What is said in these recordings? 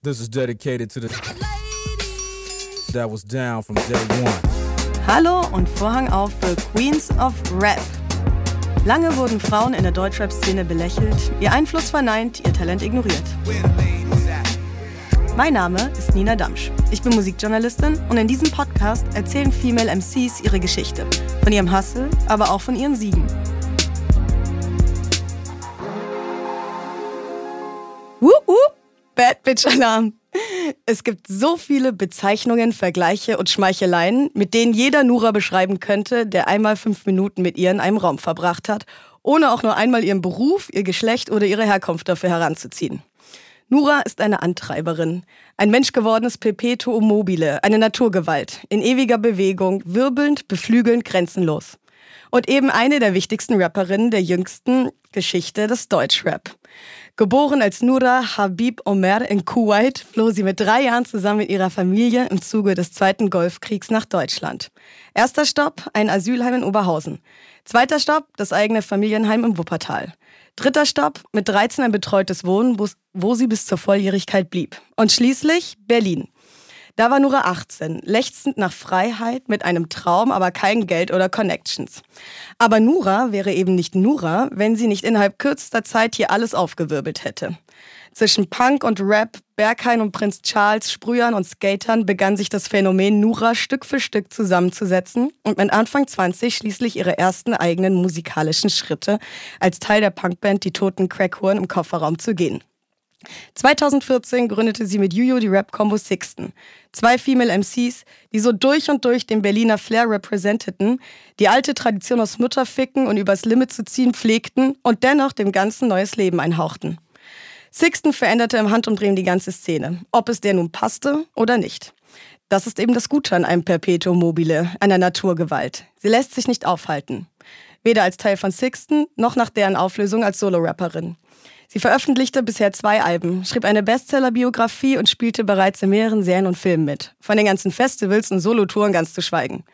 This is dedicated to the that was down from day one. Hallo und Vorhang auf für Queens of Rap. Lange wurden Frauen in der Deutschrap-Szene belächelt, ihr Einfluss verneint, ihr Talent ignoriert. Mein Name ist Nina Damsch. Ich bin Musikjournalistin und in diesem Podcast erzählen Female MCs ihre Geschichte. Von ihrem Hustle, aber auch von ihren Siegen. Wup, wup, Bad Bitch Alarm. Es gibt so viele Bezeichnungen, Vergleiche und Schmeicheleien, mit denen jeder Nura beschreiben könnte, der einmal fünf Minuten mit ihr in einem Raum verbracht hat, ohne auch nur einmal ihren Beruf, ihr Geschlecht oder ihre Herkunft dafür heranzuziehen. Nura ist eine Antreiberin, ein menschgewordenes Perpetuum mobile, eine Naturgewalt, in ewiger Bewegung, wirbelnd, beflügelnd, grenzenlos. Und eben eine der wichtigsten Rapperinnen der jüngsten Geschichte des Deutschrap. Geboren als Nura Habib Omer in Kuwait, floh sie mit drei Jahren zusammen mit ihrer Familie im Zuge des Zweiten Golfkriegs nach Deutschland. Erster Stopp, ein Asylheim in Oberhausen. Zweiter Stopp, das eigene Familienheim im Wuppertal. Dritter Stopp, mit 13 ein betreutes Wohnen, wo sie bis zur Volljährigkeit blieb. Und schließlich Berlin. Da war Nura 18, lechzend nach Freiheit, mit einem Traum, aber kein Geld oder Connections. Aber Nura wäre eben nicht Nura, wenn sie nicht innerhalb kürzester Zeit hier alles aufgewirbelt hätte. Zwischen Punk und Rap, Berghain und Prinz Charles, Sprühern und Skatern begann sich das Phänomen Nura Stück für Stück zusammenzusetzen und mit Anfang 20 schließlich ihre ersten eigenen musikalischen Schritte als Teil der Punkband Die Toten Crackhuren im Kofferraum zu gehen. 2014 gründete sie mit Juju die Rap-Combo Sixten. Zwei Female MCs, die so durch und durch den Berliner Flair repräsenteten, die alte Tradition aus Mutterficken und übers Limit zu ziehen pflegten und dennoch dem Ganzen neues Leben einhauchten. Sixten veränderte im Handumdrehen die ganze Szene, ob es der nun passte oder nicht. Das ist eben das Gute an einem Perpetuum mobile, einer Naturgewalt. Sie lässt sich nicht aufhalten. Weder als Teil von Sixten noch nach deren Auflösung als Solo-Rapperin. Sie veröffentlichte bisher zwei Alben, schrieb eine Bestseller-Biografie und spielte bereits in mehreren Serien und Filmen mit. Von den ganzen Festivals und Solotouren ganz zu schweigen.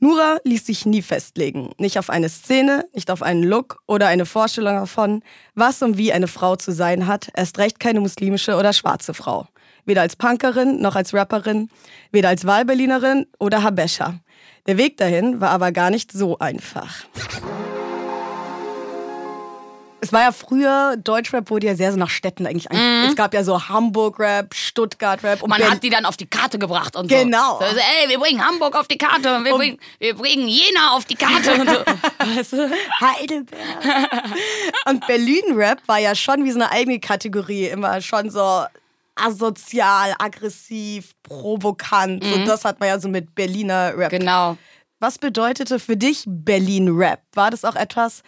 Nura ließ sich nie festlegen. Nicht auf eine Szene, nicht auf einen Look oder eine Vorstellung davon, was und wie eine Frau zu sein hat, erst recht keine muslimische oder schwarze Frau. Weder als Punkerin noch als Rapperin, weder als Wahlberlinerin oder Habesha. Der Weg dahin war aber gar nicht so einfach. Es war ja früher, Deutschrap wurde ja sehr so nach Städten eigentlich. Mhm. Es gab ja so Hamburg-Rap, Stuttgart-Rap. Man hat die dann auf die Karte gebracht und genau. so. Genau. So, ey, wir bringen Hamburg auf die Karte, wir, und bringen, wir bringen Jena auf die Karte. und so. weißt du? Heidelberg. und Berlin-Rap war ja schon wie so eine eigene Kategorie. Immer schon so asozial, aggressiv, provokant. Mhm. Und das hat man ja so mit Berliner Rap. Genau. Was bedeutete für dich Berlin-Rap? War das auch etwas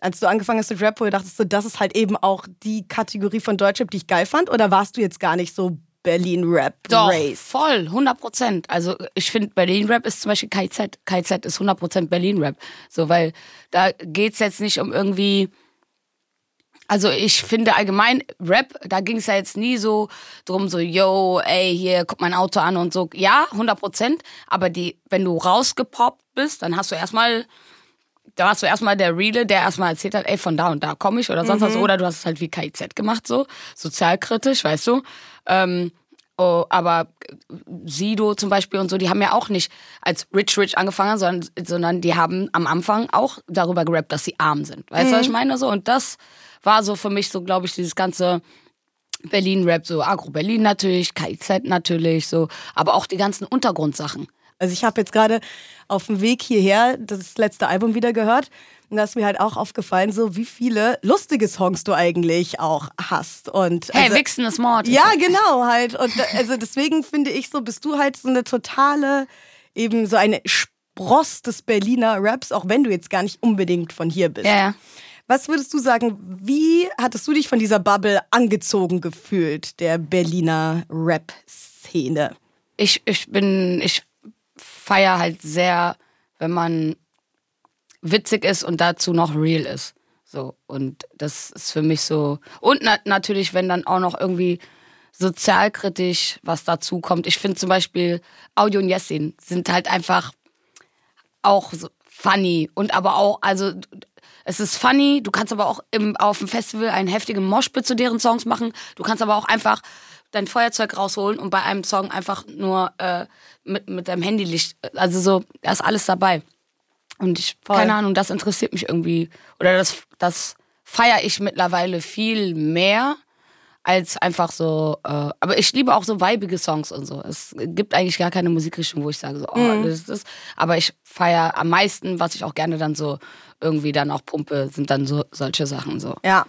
als du angefangen hast mit Rap, wo du dachtest, so, das ist halt eben auch die Kategorie von Deutschrap, die ich geil fand? Oder warst du jetzt gar nicht so Berlin-Rap Doch, voll, 100 Prozent. Also ich finde, Berlin-Rap ist zum Beispiel KZ. KZ ist 100 Prozent Berlin-Rap. So, weil da geht es jetzt nicht um irgendwie... Also ich finde allgemein Rap, da ging es ja jetzt nie so drum, so, yo, ey, hier, guck mein Auto an und so. Ja, 100 Prozent. Aber die, wenn du rausgepoppt bist, dann hast du erstmal da warst du erstmal der Reale, der erstmal erzählt hat, ey, von da und da komme ich oder sonst mhm. was. Oder du hast es halt wie KIZ gemacht, so, sozialkritisch, weißt du. Ähm, oh, aber Sido zum Beispiel und so, die haben ja auch nicht als Rich Rich angefangen, sondern, sondern die haben am Anfang auch darüber gerappt, dass sie arm sind. Weißt du, mhm. was ich meine? So, und das war so für mich so, glaube ich, dieses ganze Berlin-Rap, so Agro-Berlin natürlich, KIZ natürlich, so, aber auch die ganzen Untergrundsachen. Also ich habe jetzt gerade auf dem Weg hierher das letzte Album wieder gehört. Und da ist mir halt auch aufgefallen, so wie viele lustige Songs du eigentlich auch hast. Und hey, also, Wichsen ist Mord. Ja, genau, halt. Und also deswegen finde ich so, bist du halt so eine totale, eben so eine Spross des Berliner Raps, auch wenn du jetzt gar nicht unbedingt von hier bist. Ja. Was würdest du sagen, wie hattest du dich von dieser Bubble angezogen gefühlt, der Berliner Rap-Szene? Ich, ich bin, ich feiere halt sehr, wenn man witzig ist und dazu noch real ist. So, und das ist für mich so. Und na natürlich, wenn dann auch noch irgendwie sozialkritisch was dazu kommt. Ich finde zum Beispiel Audio und Jessin sind halt einfach auch so funny und aber auch, also es ist funny, du kannst aber auch im, auf dem Festival einen heftigen Moshpit zu deren Songs machen. Du kannst aber auch einfach dein Feuerzeug rausholen und bei einem Song einfach nur äh, mit, mit deinem Handylicht, also so, da ist alles dabei. Und ich, Voll. keine Ahnung, das interessiert mich irgendwie. Oder das, das feiere ich mittlerweile viel mehr als einfach so. Äh, aber ich liebe auch so weibige Songs und so. Es gibt eigentlich gar keine Musikrichtung, wo ich sage so, oh, mhm. das ist das. Aber ich feiere am meisten, was ich auch gerne dann so irgendwie dann auch pumpe, sind dann so solche Sachen so. Ja.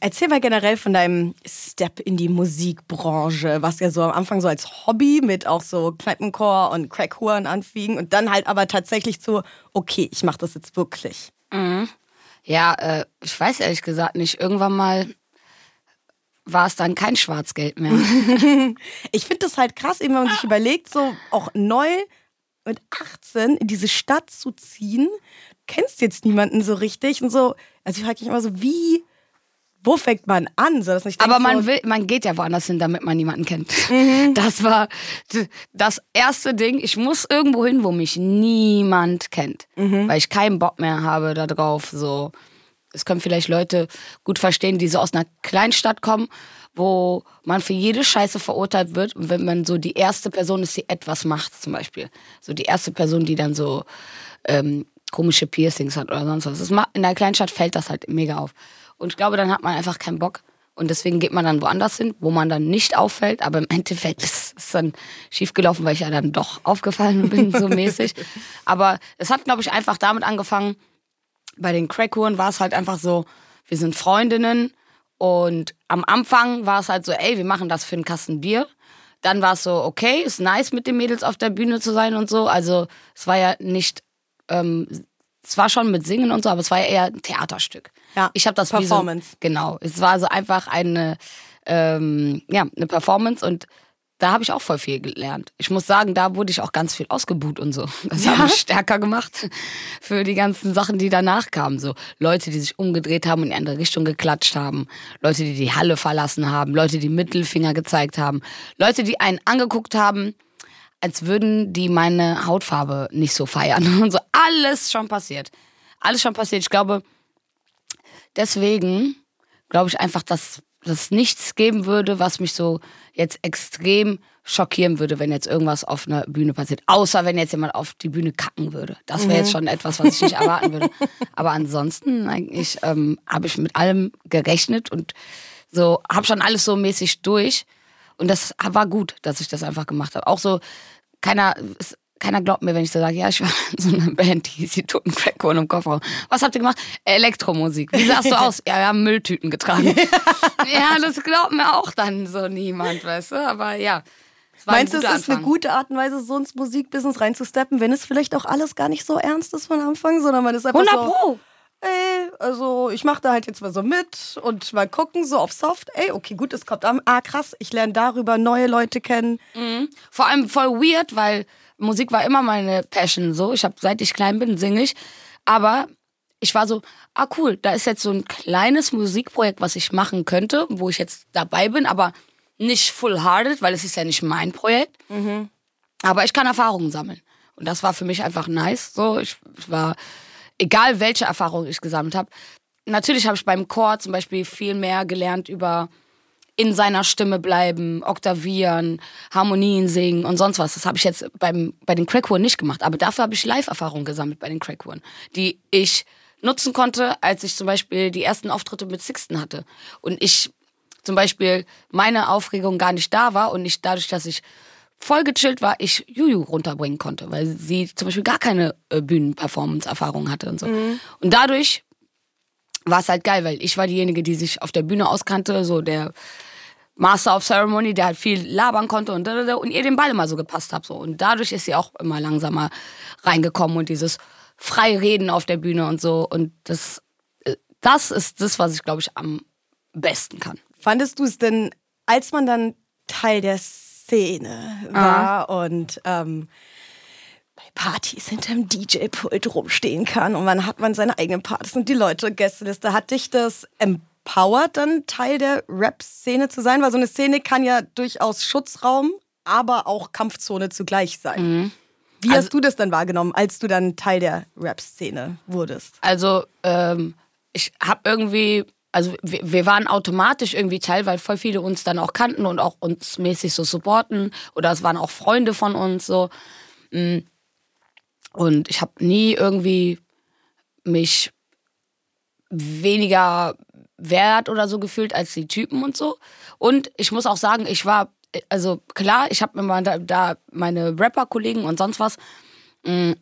Erzähl mal generell von deinem Step in die Musikbranche, was ja so am Anfang so als Hobby mit auch so Kneipenchor und Crackhuren anfing und dann halt aber tatsächlich so, okay, ich mach das jetzt wirklich. Mhm. Ja, äh, ich weiß ehrlich gesagt nicht. Irgendwann mal war es dann kein Schwarzgeld mehr. ich finde das halt krass, eben wenn man sich überlegt, so auch neu mit 18 in diese Stadt zu ziehen, kennst jetzt niemanden so richtig und so. Also ich frage mich immer so, wie, wo fängt man an? So, dass ich Aber man so, will, man geht ja woanders hin, damit man niemanden kennt. Mhm. Das war das erste Ding. Ich muss irgendwo hin, wo mich niemand kennt, mhm. weil ich keinen Bock mehr habe darauf, so es können vielleicht Leute gut verstehen, die so aus einer Kleinstadt kommen, wo man für jede Scheiße verurteilt wird. Und wenn man so die erste Person ist, die etwas macht, zum Beispiel. So die erste Person, die dann so ähm, komische Piercings hat oder sonst was. Das in der Kleinstadt fällt das halt mega auf. Und ich glaube, dann hat man einfach keinen Bock. Und deswegen geht man dann woanders hin, wo man dann nicht auffällt. Aber im Endeffekt ist es dann schiefgelaufen, weil ich ja dann doch aufgefallen bin, so mäßig. Aber es hat, glaube ich, einfach damit angefangen, bei den Crackhuren war es halt einfach so, wir sind Freundinnen und am Anfang war es halt so, ey, wir machen das für einen Kasten Bier. Dann war es so, okay, ist nice mit den Mädels auf der Bühne zu sein und so. Also es war ja nicht, ähm, es war schon mit Singen und so, aber es war ja eher ein Theaterstück. Ja, ich habe das Performance. So, genau, es war so einfach eine, ähm, ja, eine Performance und da habe ich auch voll viel gelernt. Ich muss sagen, da wurde ich auch ganz viel ausgebuht und so. Das ja? hat mich stärker gemacht für die ganzen Sachen, die danach kamen. So Leute, die sich umgedreht haben und in die andere Richtung geklatscht haben. Leute, die die Halle verlassen haben. Leute, die Mittelfinger gezeigt haben. Leute, die einen angeguckt haben, als würden die meine Hautfarbe nicht so feiern. Und so alles schon passiert. Alles schon passiert. Ich glaube, deswegen glaube ich einfach, dass es nichts geben würde, was mich so jetzt extrem schockieren würde, wenn jetzt irgendwas auf einer Bühne passiert. Außer wenn jetzt jemand auf die Bühne kacken würde. Das wäre mhm. jetzt schon etwas, was ich nicht erwarten würde. Aber ansonsten eigentlich ähm, habe ich mit allem gerechnet und so habe schon alles so mäßig durch. Und das war gut, dass ich das einfach gemacht habe. Auch so, keiner, keiner glaubt mir, wenn ich so sage, ja, ich war in so einer Band, die die Toten Crackcorn im Kofferraum. Was habt ihr gemacht? Elektromusik. Wie sahst du aus? Ja, wir haben Mülltüten getragen. ja, das glaubt mir auch dann so niemand, weißt du? Aber ja. Meinst du, es ist Anfang. eine gute Art und Weise, so ins Musikbusiness reinzusteppen, wenn es vielleicht auch alles gar nicht so ernst ist von Anfang, sondern man ist einfach 100 so... Pro. Ey, also ich mache da halt jetzt mal so mit und mal gucken, so auf Soft. Ey, okay, gut, es kommt an. Ah, krass, ich lerne darüber neue Leute kennen. Mhm. Vor allem voll weird, weil Musik war immer meine Passion so. Ich habe seit ich klein bin singe ich, aber ich war so, ah cool, da ist jetzt so ein kleines Musikprojekt, was ich machen könnte, wo ich jetzt dabei bin, aber nicht full-hearted, weil es ist ja nicht mein Projekt. Mhm. Aber ich kann Erfahrungen sammeln. Und das war für mich einfach nice. So, ich, ich war, egal welche Erfahrung ich gesammelt habe. Natürlich habe ich beim Chor zum Beispiel viel mehr gelernt über in seiner Stimme bleiben, oktavieren, Harmonien singen und sonst was. Das habe ich jetzt beim, bei den Crackhorn nicht gemacht. Aber dafür habe ich Live-Erfahrungen gesammelt bei den Crackhorn, die ich nutzen konnte, als ich zum Beispiel die ersten Auftritte mit Sixten hatte. Und ich zum Beispiel meine Aufregung gar nicht da war und nicht dadurch, dass ich voll gechillt war, ich Juju runterbringen konnte, weil sie zum Beispiel gar keine äh, Bühnenperformance-Erfahrung hatte und so. Mhm. Und dadurch war es halt geil, weil ich war diejenige, die sich auf der Bühne auskannte, so der Master of Ceremony, der halt viel labern konnte und, und ihr den Ball immer so gepasst hat. So. Und dadurch ist sie auch immer langsamer reingekommen und dieses frei reden auf der Bühne und so. Und das, äh, das ist das, was ich, glaube ich, am besten kann. Fandest du es denn, als man dann Teil der Szene war und ähm, Partys hinterm DJ-Pult rumstehen kann und man hat man seine eigenen Partys und die Leute, Gästeliste, hat dich das empowert, dann Teil der Rap-Szene zu sein? Weil so eine Szene kann ja durchaus Schutzraum, aber auch Kampfzone zugleich sein. Wie Also- hast du das dann wahrgenommen, als du dann Teil der Rap-Szene wurdest? Also, ähm, ich habe irgendwie, also wir, wir waren automatisch irgendwie Teil, weil voll viele uns dann auch kannten und auch uns mäßig so supporten. Oder es waren auch Freunde von uns so. Und ich habe nie irgendwie mich weniger wert oder so gefühlt als die Typen und so. Und ich muss auch sagen, ich war, also klar, ich habe immer da, da meine Rapper-Kollegen und sonst was. Mm,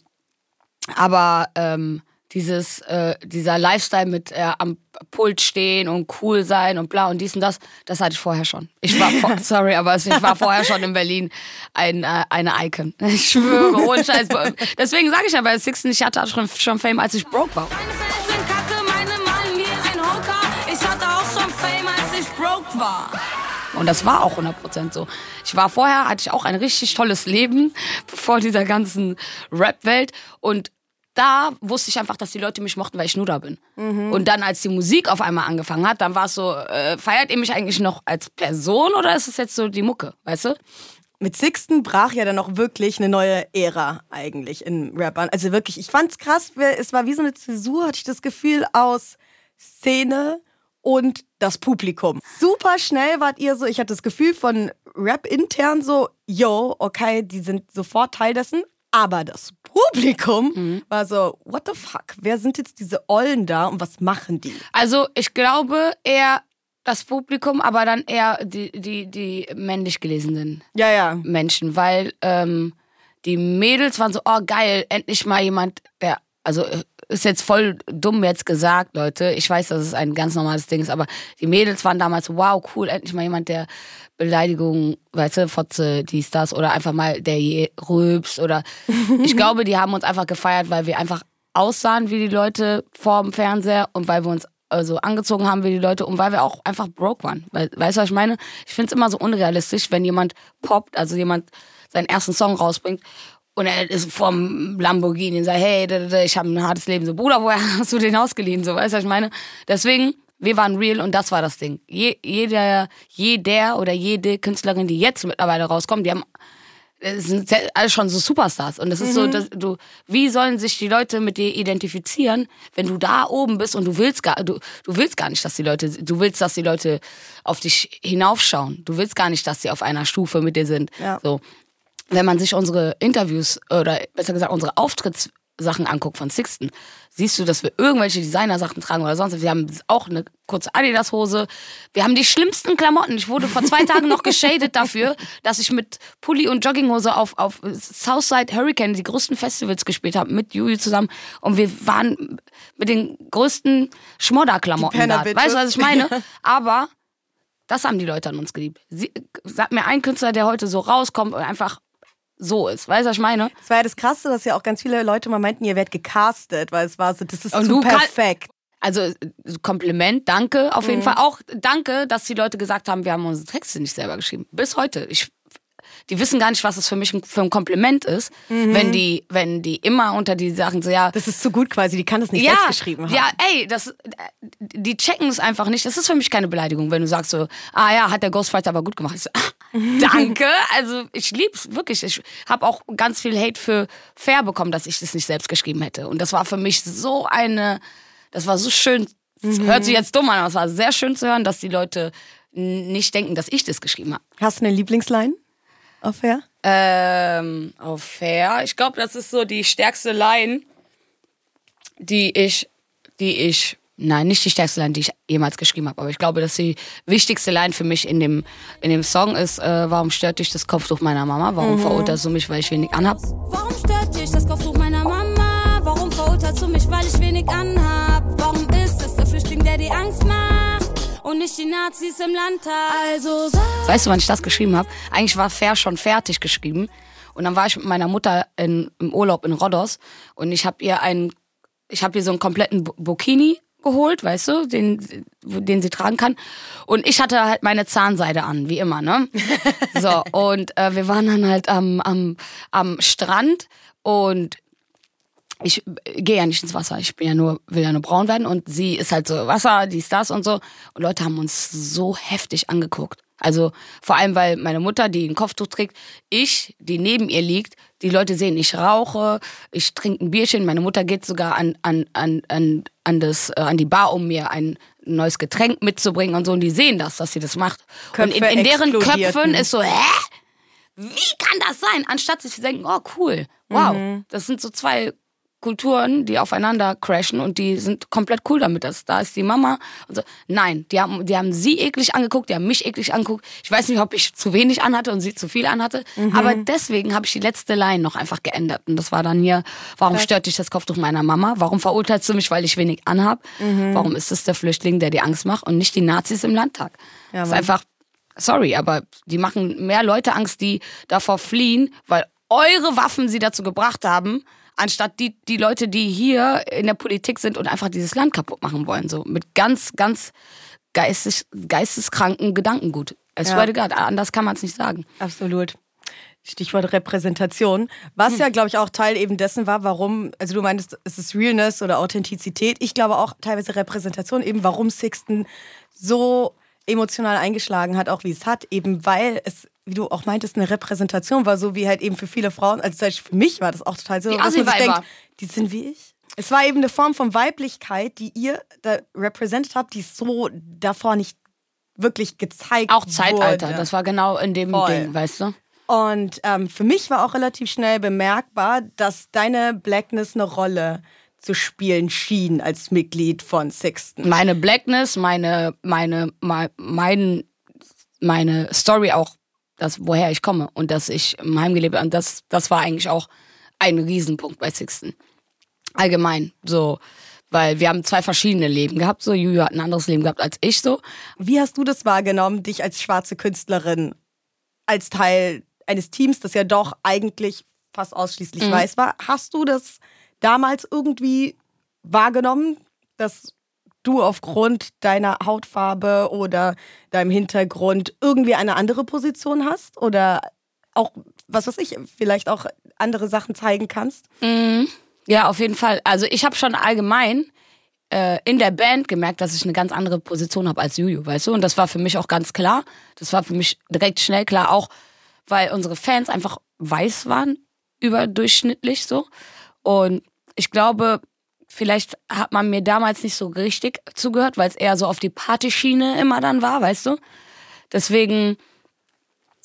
aber ähm, dieses, äh, dieser Lifestyle mit äh, am Pult stehen und cool sein und bla und dies und das, das hatte ich vorher schon. Ich war, vor, sorry, aber ich war vorher schon in Berlin ein, äh, eine Icon. Ich schwöre, ohne Scheiß. Deswegen sage ich ja bei Sixten, ich hatte schon, schon Fame, als ich broke war. Meine Fans sind kacke, meine malen wie ein Hoker. Ich hatte auch schon Fame, als ich broke war. Und das war auch 100% so. Ich war vorher, hatte ich auch ein richtig tolles Leben vor dieser ganzen Rap-Welt. Und da wusste ich einfach, dass die Leute mich mochten, weil ich nur da bin. Und dann, als die Musik auf einmal angefangen hat, dann war es so, äh, feiert ihr mich eigentlich noch als Person oder ist es jetzt so die Mucke, weißt du? Mit Sixten brach ja dann auch wirklich eine neue Ära eigentlich in Rappern. Also wirklich, ich fand's krass, es war wie so eine Zäsur, hatte ich das Gefühl, aus Szene und das Publikum. Super schnell wart ihr so, ich hatte das Gefühl von Rap intern so, yo, okay, die sind sofort Teil dessen, aber das Publikum war so, what the fuck, wer sind jetzt diese Ollen da und was machen die? Also ich glaube eher das Publikum, aber dann eher die, die, die männlich gelesenen Ja, ja. Menschen, weil ähm, die Mädels waren so, oh geil, endlich mal jemand, der, also äh, ist jetzt voll dumm jetzt gesagt, Leute. Ich weiß, dass es ein ganz normales Ding ist, aber die Mädels waren damals so, wow, cool, endlich mal jemand, der Beleidigung, weißt du, Fotze, dies, das oder einfach mal der je rülpst oder ich glaube, die haben uns einfach gefeiert, weil wir einfach aussahen wie die Leute vor dem Fernseher und weil wir uns also angezogen haben wie die Leute und weil wir auch einfach broke waren. Weil, weißt du, was ich meine? Ich finde es immer so unrealistisch, wenn jemand poppt, also jemand seinen ersten Song rausbringt und er ist vorm Lamborghini und sagt, hey, ich habe ein hartes Leben. So, Bruder, woher hast du den ausgeliehen? So, weißt du, was ich meine? Deswegen, wir waren real und das war das Ding. Je, jeder, jeder oder jede Künstlerin, die jetzt mittlerweile rauskommt, die haben es sind alle schon so Superstars. Und das ist so, dass du, wie sollen sich die Leute mit dir identifizieren, wenn du da oben bist und du willst gar, du, du willst gar nicht, dass die Leute, du willst, dass die Leute auf dich hinaufschauen. Du willst gar nicht, dass sie auf einer Stufe mit dir sind. Ja. So. Wenn man sich unsere Interviews oder besser gesagt unsere Auftrittssachen anguckt von Sixten, siehst du, dass wir irgendwelche Designersachen tragen oder sonst. was. Wir haben auch eine kurze Adidas-Hose. Wir haben die schlimmsten Klamotten. Ich wurde vor zwei Tagen noch geschadet dafür, dass ich mit Pulli und Jogginghose auf, auf Southside Hurricane, die größten Festivals gespielt habe, mit Juju zusammen. Und wir waren mit den größten Schmodderklamotten da. Weißt du, was ich meine? Aber das haben die Leute an uns geliebt. Sie, sag mir ein Künstler, der heute so rauskommt und einfach so ist. Weißt du, was ich meine? Es war ja das Krasse, dass ja auch ganz viele Leute mal meinten, ihr werdet gecastet, weil es war so, das ist Und zu perfekt. Also Kompliment, danke auf jeden Fall. Auch danke, dass die Leute gesagt haben, wir haben unsere Texte nicht selber geschrieben. Bis heute. Ich, die wissen gar nicht, was es für mich ein- für ein Kompliment ist, wenn die, wenn die immer unter die Sachen so ja. Das ist zu gut quasi, die kann das nicht ja, selbst geschrieben haben. ja, ey, das, die checken es einfach nicht. Das ist für mich keine Beleidigung, wenn du sagst so, ah ja, hat der Ghostwriter aber gut gemacht. Ich so, ah, danke. Also ich lieb's wirklich. Ich habe auch ganz viel Hate für Fair bekommen, dass ich das nicht selbst geschrieben hätte. Und das war für mich so eine, das war so schön. Das Mhm. hört sich jetzt dumm an, aber es war sehr schön zu hören, dass die Leute nicht denken, dass ich das geschrieben habe. Hast du eine Lieblingsline? Auf Fair? Ähm, auf Fair. Ich glaube, das ist so die stärkste Line, die ich, die ich, nein, nicht die stärkste Line, die ich jemals geschrieben habe, aber ich glaube, dass die wichtigste Line für mich in dem, in dem Song ist, äh, warum stört dich das Kopftuch meiner Mama? Warum verurteilst du mich, weil ich wenig anhab? Warum stört dich das Kopftuch meiner Mama? Warum verurteilst du mich, weil ich wenig anhab? Warum ist es der Flüchtling, der die Angst macht? Und nicht die Nazis im Landtag? Also sag Weißt du, wann ich das geschrieben habe? Eigentlich war Fair schon fertig geschrieben. Und dann war ich mit meiner Mutter in, im Urlaub in Rhodos und ich habe ihr einen, ich habe ihr so einen kompletten Burkini geholt, weißt du, den, den sie tragen kann. Und ich hatte halt meine Zahnseide an, wie immer, ne? so, und äh, wir waren dann halt am, am, am Strand und ich gehe ja nicht ins Wasser, ich bin ja nur, will ja nur braun werden und sie ist halt so Wasser, dies, das und so. Und Leute haben uns so heftig angeguckt. Also vor allem, weil meine Mutter, die ein Kopftuch trägt, ich, die neben ihr liegt, die Leute sehen, ich rauche, ich trinke ein Bierchen, meine Mutter geht sogar an, an, an, an, an, das, äh, an die Bar, um mir ein neues Getränk mitzubringen und so. Und die sehen das, dass sie das macht. Köpfe und in, in deren. Köpfen ist so, hä? Wie kann das sein? Anstatt sich zu denken, oh cool, wow, Mhm. das sind so zwei Kulturen, die aufeinander crashen und die sind komplett cool damit. dass da ist die Mama und so. Nein, die haben, die haben sie eklig angeguckt, die haben mich eklig angeguckt. Ich weiß nicht, ob ich zu wenig anhatte und sie zu viel anhatte. Mhm. Aber deswegen habe ich die letzte Line noch einfach geändert. Und das war dann hier, warum stört dich das Kopftuch meiner Mama? Warum verurteilst du mich, weil ich wenig anhab? Mhm. Warum ist es der Flüchtling, der dir Angst macht und nicht die Nazis im Landtag? das ist einfach, sorry, aber die machen mehr Leute Angst, die davor fliehen, weil eure Waffen sie dazu gebracht haben, anstatt die, die Leute, die hier in der Politik sind und einfach dieses Land kaputt machen wollen. So mit ganz, ganz geistes, geisteskranken Gedankengut. I swear to God, anders kann man es nicht sagen. Absolut. Stichwort Repräsentation. Was ja, glaube ich, auch Teil eben dessen war, warum, also du meintest, es ist Realness oder Authentizität. Ich glaube auch teilweise Repräsentation, eben warum Sixten so emotional eingeschlagen hat, auch wie es hat, eben weil es, wie du auch meintest, eine Repräsentation war, so wie halt eben für viele Frauen, also für mich war das auch total so, Die dass man sich denkt, die sind wie ich. Es war eben eine Form von Weiblichkeit, die ihr da represented habt, die so davor nicht wirklich gezeigt Auch Zeitalter, wurde. das war genau in dem Voll. Ding, weißt du? Und ähm, für mich war auch relativ schnell bemerkbar, dass deine Blackness eine Rolle zu spielen schien als Mitglied von Sixten. Meine Blackness, meine, meine, mein, mein, meine Story auch, das, woher ich komme und dass ich im Heim gelebt habe. Und das, das war eigentlich auch ein Riesenpunkt bei Sixten. Allgemein, so. Weil wir haben zwei verschiedene Leben gehabt, so. Juju hat ein anderes Leben gehabt als ich, so. Wie hast du das wahrgenommen, dich als schwarze Künstlerin als Teil eines Teams, das ja doch eigentlich fast ausschließlich Mhm. weiß war? Hast du das damals irgendwie wahrgenommen, dass du aufgrund deiner Hautfarbe oder deinem Hintergrund irgendwie eine andere Position hast? Oder auch, was weiß ich, vielleicht auch andere Sachen zeigen kannst? Ja, auf jeden Fall. Also ich habe schon allgemein äh, in der Band gemerkt, dass ich eine ganz andere Position habe als Juju, weißt du? Und das war für mich auch ganz klar. Das war für mich direkt schnell klar, auch weil unsere Fans einfach weiß waren, überdurchschnittlich so. Und ich glaube, vielleicht hat man mir damals nicht so richtig zugehört, weil es eher so auf die Partyschiene immer dann war, weißt du? Deswegen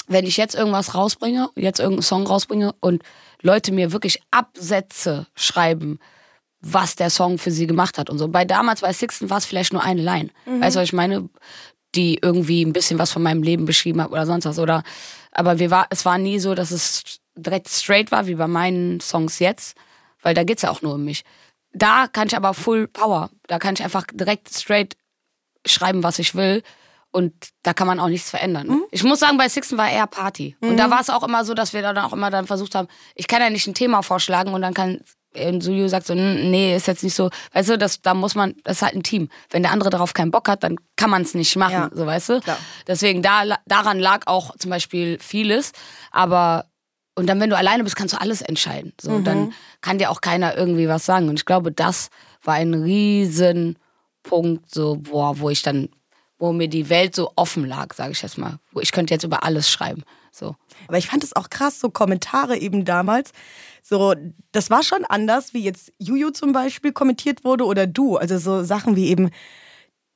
wenn ich jetzt irgendwas rausbringe, jetzt irgendeinen Song rausbringe und Leute mir wirklich Absätze schreiben, was der Song für sie gemacht hat und so. Bei damals bei Sixten war es vielleicht nur eine Line. Weißt du, was ich meine? Die irgendwie ein bisschen was von meinem Leben beschrieben hat oder sonst was. Oder aber wir war, es war nie so, dass es direkt straight war, wie bei meinen Songs jetzt, weil da geht's ja auch nur um mich. Da kann ich aber Full Power. Da kann ich einfach direkt straight schreiben, was ich will. Und da kann man auch nichts verändern. Ich muss sagen, bei Sixten war eher Party. Und da war es auch immer so, dass wir dann auch immer dann versucht haben, ich kann ja nicht ein Thema vorschlagen und dann kann und Suyu sagt so, "N- nee, ist jetzt nicht so, weißt du, das, da muss man, das ist halt ein Team. Wenn der andere darauf keinen Bock hat, dann kann man es nicht machen, Ja, so weißt du. klar. Deswegen da, daran lag auch zum Beispiel vieles. Aber und dann, wenn du alleine bist, kannst du alles entscheiden. So, dann kann dir auch keiner irgendwie was sagen. Und ich glaube, das war ein Riesenpunkt, so, boah, wo ich dann, wo mir die Welt so offen lag, sage ich jetzt mal. Wo ich könnte jetzt über alles schreiben. So. Aber ich fand es auch krass, so Kommentare eben damals. So, das war schon anders, wie jetzt Juju zum Beispiel kommentiert wurde oder du. Also so Sachen wie eben,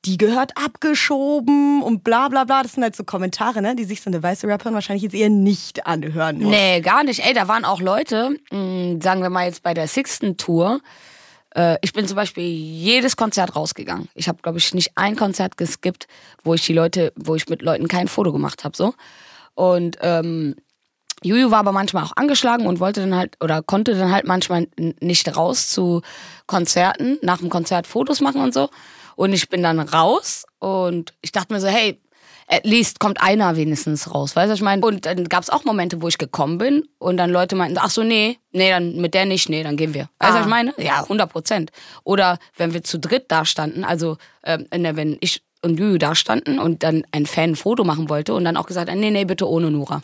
die gehört abgeschoben und bla bla bla. Das sind halt so Kommentare, ne, die sich so eine weiße Rapperin wahrscheinlich jetzt eher nicht anhören muss. Nee, gar nicht. Ey, da waren auch Leute, mh, sagen wir mal jetzt bei der Sixten Tour. Äh, ich bin zum Beispiel jedes Konzert rausgegangen. Ich habe, glaube ich, nicht ein Konzert geskippt, wo ich die Leute, wo ich mit Leuten kein Foto gemacht habe. So. Und ähm, Juju war aber manchmal auch angeschlagen und wollte dann halt oder konnte dann halt manchmal nicht raus zu Konzerten, nach dem Konzert Fotos machen und so. Und ich bin dann raus und ich dachte mir so, hey, at least kommt einer wenigstens raus, weißt du, ich meine? Und dann gab es auch Momente, wo ich gekommen bin und dann Leute meinten, ach so, nee, nee, dann mit der nicht, nee, dann gehen wir. Weißt du, Ah. was ich meine? Ja, 100 Prozent. Oder wenn wir zu dritt da standen, also ähm, wenn ich und Juju da standen und dann ein Fan ein Foto machen wollte und dann auch gesagt nee, nee, bitte ohne Nura.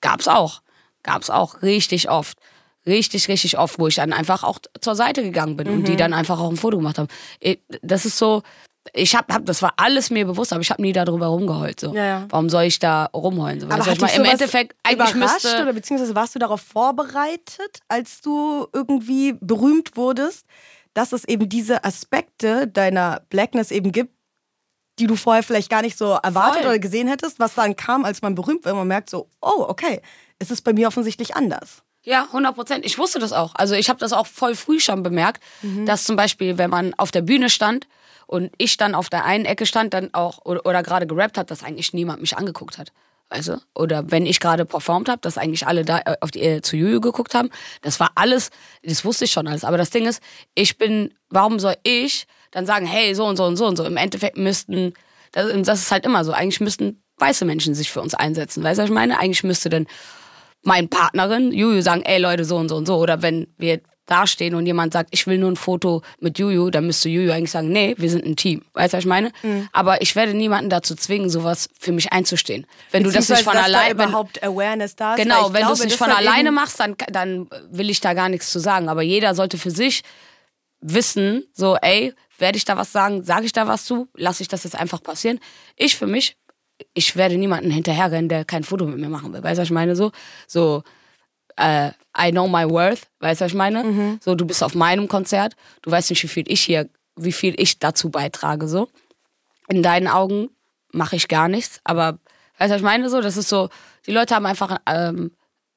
Gab's auch. Gab's auch richtig oft. Richtig, richtig oft, wo ich dann einfach auch zur Seite gegangen bin und Mhm. die dann einfach auch ein Foto gemacht haben. Ich- Das ist so, ich hab, hab das war alles mir bewusst, aber ich habe nie darüber rumgeheult. So. Ja, ja. Warum soll ich da rumheulen? So, Aber hat dich Im sowas Endeffekt, eigentlich überrascht müsste. oder beziehungsweise warst du darauf vorbereitet, als du irgendwie berühmt wurdest, dass es eben diese Aspekte deiner Blackness eben gibt, die du vorher vielleicht gar nicht so erwartet Voll. oder gesehen hättest, was dann kam, als man berühmt war und man merkt so, oh, okay, es ist bei mir offensichtlich anders. Ja, 100 Prozent. Ich wusste das auch. Also ich habe das auch voll früh schon bemerkt, dass zum Beispiel, wenn man auf der Bühne stand und ich dann auf der einen Ecke stand, dann auch oder, oder gerade gerappt hat, dass eigentlich niemand mich angeguckt hat. Weißt du? Oder wenn ich gerade performt habe, dass eigentlich alle da äh, auf die äh, zu Juju geguckt haben. Das war alles, das wusste ich schon alles. Aber das Ding ist, ich bin, warum soll ich dann sagen, hey, so und so und so und so? Im Endeffekt müssten, das, das ist halt immer so, eigentlich müssten weiße Menschen sich für uns einsetzen. Weißt du, was ich meine? Eigentlich müsste dann meine Partnerin, Juju, sagen, ey Leute, so und so und so. Oder wenn wir da stehen und jemand sagt, ich will nur ein Foto mit Juju, dann müsste Juju eigentlich sagen, nee, wir sind ein Team. Weißt du, was ich meine? Mhm. Aber ich werde niemanden dazu zwingen, sowas für mich einzustehen. Wenn du das nicht von alleine, überhaupt Awareness da ist. genau, wenn du es nicht von alleine machst, dann, dann will ich da gar nichts zu sagen. Aber jeder sollte für sich wissen, so, ey, werde ich da was sagen, sage ich da was zu, lasse ich das jetzt einfach passieren. Ich für mich, ich werde niemanden hinterherrennen, der kein Foto mit mir machen will. Weißt du, was ich meine? So, so, äh, I know my worth, weißt du, was ich meine? Mhm. So, du bist auf meinem Konzert, du weißt nicht, wie viel ich hier, wie viel ich dazu beitrage, so. In deinen Augen mache ich gar nichts, aber weißt du, was ich meine? So, das ist so, die Leute haben einfach ähm,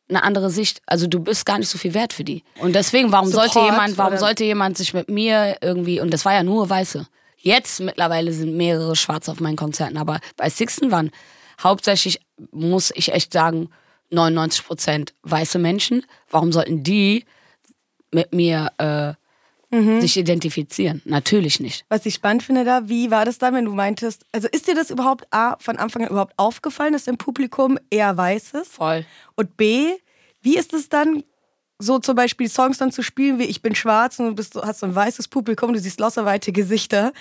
eine andere Sicht. Also du bist gar nicht so viel wert für die. Und deswegen, warum Support sollte jemand, warum sollte jemand sich mit mir irgendwie, und das war ja nur Weiße. Jetzt mittlerweile sind mehrere Schwarze auf meinen Konzerten, aber bei Sixten waren hauptsächlich, muss ich echt sagen, 99 Prozent weiße Menschen. Warum sollten die mit mir äh, Mhm. sich identifizieren? Natürlich nicht. Was ich spannend finde da, wie war das dann, wenn du meintest, also ist dir das überhaupt A, von Anfang an überhaupt aufgefallen, dass im Publikum eher weiß ist? Voll. Und B, wie ist es dann, so zum Beispiel Songs dann zu spielen wie Ich bin schwarz und du bist, hast so ein weißes Publikum, du siehst lauterweite Gesichter,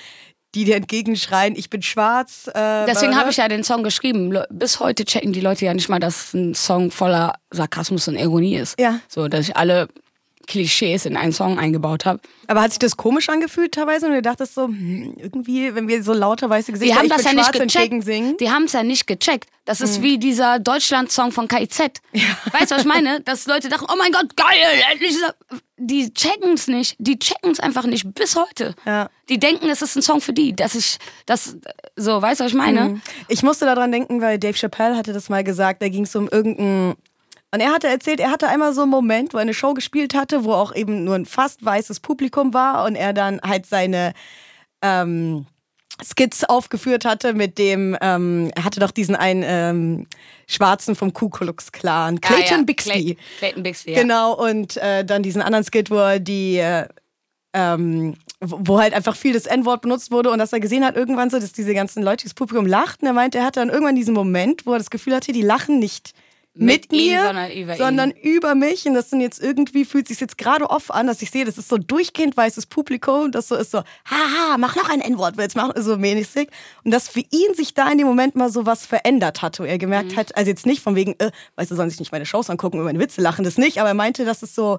die dir entgegenschreien, ich bin schwarz. Äh, Deswegen habe ich ja den Song geschrieben. Bis heute checken die Leute ja nicht mal, dass ein Song voller Sarkasmus und Ironie ist. Ja. So, dass ich alle Klischees in einen Song eingebaut habe. Aber hat sich das komisch angefühlt teilweise und du dachtest so, hm, irgendwie, wenn wir so lauter weiße Die Gesichter haben ich das ja nicht gecheckt. entgegensingen? Die haben es ja nicht gecheckt. Das ist wie dieser Deutschland-Song von KIZ. Weißt du, was ich meine? Dass Leute dachten, oh mein Gott, geil, endlich. Die checken es nicht. Die checken es einfach nicht bis heute. Ja. Die denken, es ist ein Song für die. Dass ich, das, so, weißt du, was ich meine? Ich musste daran denken, weil Dave Chappelle hatte das mal gesagt, da ging es um irgendein. Und er hatte erzählt, er hatte einmal so einen Moment, wo er eine Show gespielt hatte, wo auch eben nur ein fast weißes Publikum war und er dann halt seine ähm, Skits aufgeführt hatte mit dem, ähm, er hatte doch diesen einen ähm, Schwarzen vom Ku Klux Klan, Clayton Ah, ja. Bixby. Clay- Clayton Bixby, ja. Genau, und äh, dann diesen anderen Skit, wo er die, äh, ähm, wo wo halt einfach viel das N-Wort benutzt wurde und dass er gesehen hat irgendwann so, dass diese ganzen Leute, das Publikum lachten. Er meinte, er hatte dann irgendwann diesen Moment, wo er das Gefühl hatte, die lachen nicht mit, Mit mir, sondern über sondern über mich. Und das sind jetzt irgendwie, fühlt sich jetzt gerade off an, dass ich sehe, das ist so durchgehend weißes Publikum, das so ist so, haha, mach noch ein N-Wort, willst machen, so mäßig. Und dass für ihn sich da in dem Moment mal so was verändert hat, wo er gemerkt Mhm. hat, also jetzt nicht von wegen, äh, weißt du, sollen sich nicht meine Shows angucken und meine Witze lachen, das nicht, aber er meinte, dass es so,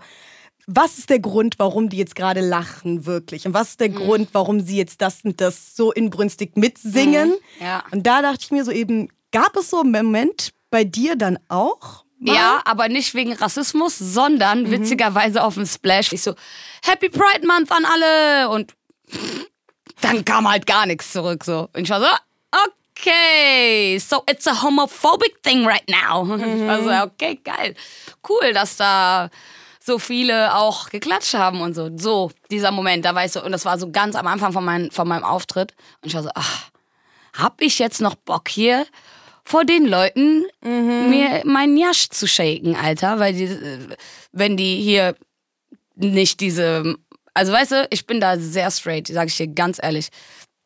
was ist der Grund, warum die jetzt gerade lachen wirklich? Und was ist Mhm. der Grund, warum sie jetzt das und das so inbrünstig mitsingen? Mhm. Ja. Und da dachte ich mir so eben, gab es so einen Moment bei dir dann auch? mal? Ja, aber nicht wegen Rassismus, sondern witzigerweise auf dem Splash. Ich so, Happy Pride Month an alle! Und dann kam halt gar nichts zurück. So. Und ich war so, okay, so it's a homophobic thing right now. Ich war so, okay, geil. Cool, dass da so viele auch geklatscht haben und so. So, dieser Moment, da war ich so, und das war so ganz am Anfang von, mein, von meinem Auftritt. Und ich war so, ach, hab ich jetzt noch Bock hier vor den Leuten mir meinen Jasch zu shaken, Alter, weil die, äh, wenn die hier nicht diese, also weißt du, ich bin da sehr straight, sag ich dir ganz ehrlich.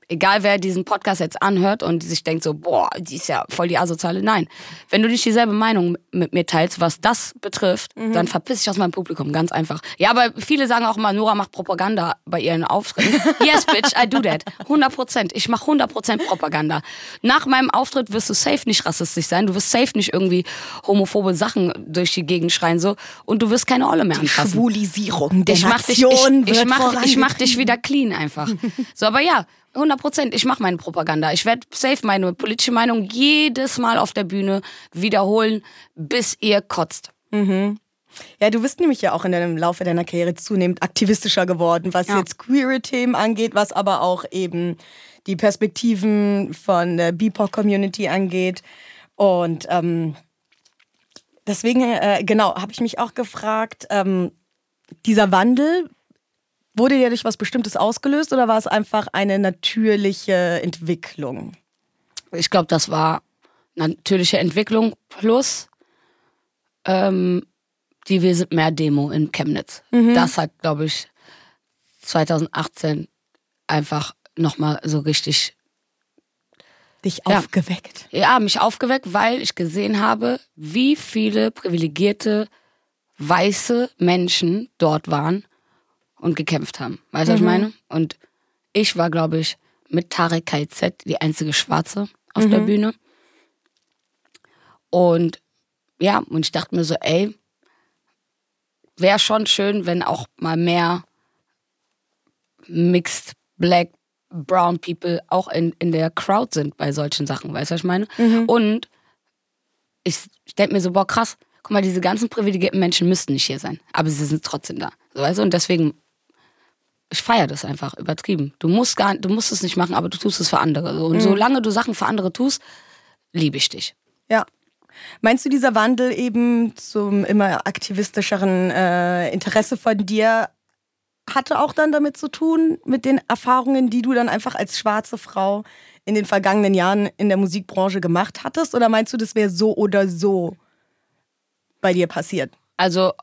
Egal wer diesen Podcast jetzt anhört und sich denkt so, boah, die ist ja voll die asoziale. Nein. Wenn du nicht dieselbe Meinung mit mir teilst, was das betrifft, Mhm. dann verpiss dich aus meinem Publikum. Ganz einfach. Ja, aber viele sagen auch mal, Nora macht Propaganda bei ihren Auftritten. yes, bitch, I do that. 100 Prozent. Ich mache 100 Prozent Propaganda. Nach meinem Auftritt wirst du safe nicht rassistisch sein. Du wirst safe nicht irgendwie homophobe Sachen durch die Gegend schreien so. Und du wirst keine Olle mehr anfassen. Schwulisierung der Ich mach, dich, ich, ich, wird mach, ich mach dich wieder clean einfach. So, aber ja, 100 Prozent. Ich mache meine Propaganda. Ich werde safe meine politische Meinung jedes Mal auf der Bühne wiederholen, bis ihr kotzt. Ja, du bist nämlich ja auch in deinem Laufe deiner Karriere zunehmend aktivistischer geworden, was Ja. jetzt queere Themen angeht, was aber auch eben die Perspektiven von der BIPOC-Community angeht. Und ähm, deswegen, äh, genau, habe ich mich auch gefragt, ähm, dieser Wandel, wurde der durch was Bestimmtes ausgelöst oder war es einfach eine natürliche Entwicklung? Ich glaube, das war natürliche Entwicklung plus ähm, die Wir sind mehr Demo in Chemnitz. Das hat, glaube ich, 2018 einfach nochmal so richtig Dich Ja. aufgeweckt. ja, mich aufgeweckt, weil ich gesehen habe, wie viele privilegierte weiße Menschen dort waren und gekämpft haben. Weißt du, was ich meine? Und ich war, glaube ich, mit Tarek KZ die einzige Schwarze auf der Bühne. Und ja, und ich dachte mir so, ey, wäre schon schön, wenn auch mal mehr mixed black brown people auch in, in der Crowd sind bei solchen Sachen, weißt du, was ich meine? Und ich, ich denke mir so, boah, krass, guck mal, diese ganzen privilegierten Menschen müssten nicht hier sein, aber sie sind trotzdem da. So, weißt du? Und deswegen, ich feiere das einfach übertrieben. Du musst gar du musst es nicht machen, aber du tust es für andere. Und solange du Sachen für andere tust, liebe ich dich. Ja. Meinst du, dieser Wandel eben zum immer aktivistischeren äh, Interesse von dir hatte auch dann damit zu tun, mit den Erfahrungen, die du dann einfach als schwarze Frau in den vergangenen Jahren in der Musikbranche gemacht hattest? Oder meinst du, das wäre so oder so bei dir passiert? Also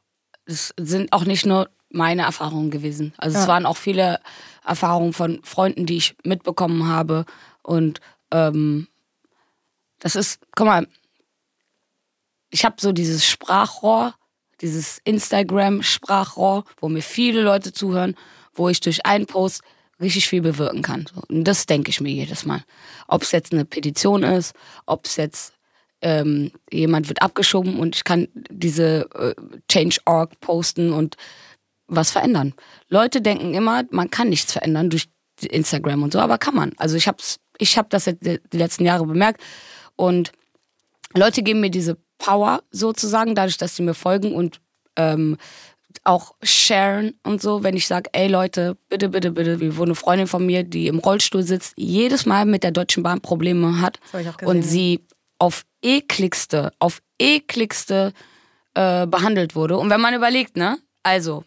es sind auch nicht nur meine Erfahrungen gewesen. Also es Ja. waren auch viele Erfahrungen von Freunden, die ich mitbekommen habe. Und ähm, das ist, guck mal, ich habe so dieses Sprachrohr, dieses Instagram-Sprachrohr, wo mir viele Leute zuhören, wo ich durch einen Post richtig viel bewirken kann. Und das denke ich mir jedes Mal. Ob es jetzt eine Petition ist, ob es jetzt ähm, jemand wird abgeschoben und ich kann diese äh, Change.org posten und was verändern. Leute denken immer, man kann nichts verändern durch Instagram und so, aber kann man. Also ich habe ich hab das jetzt die letzten Jahre bemerkt und Leute geben mir diese Power sozusagen, dadurch, dass sie mir folgen und ähm, auch sharen und so, wenn ich sage, ey Leute, bitte, bitte, bitte, wie wo eine Freundin von mir, die im Rollstuhl sitzt, jedes Mal mit der Deutschen Bahn Probleme hat gesehen, und sie auf ekligste, auf ekligste äh, behandelt wurde. Und wenn man überlegt, ne, also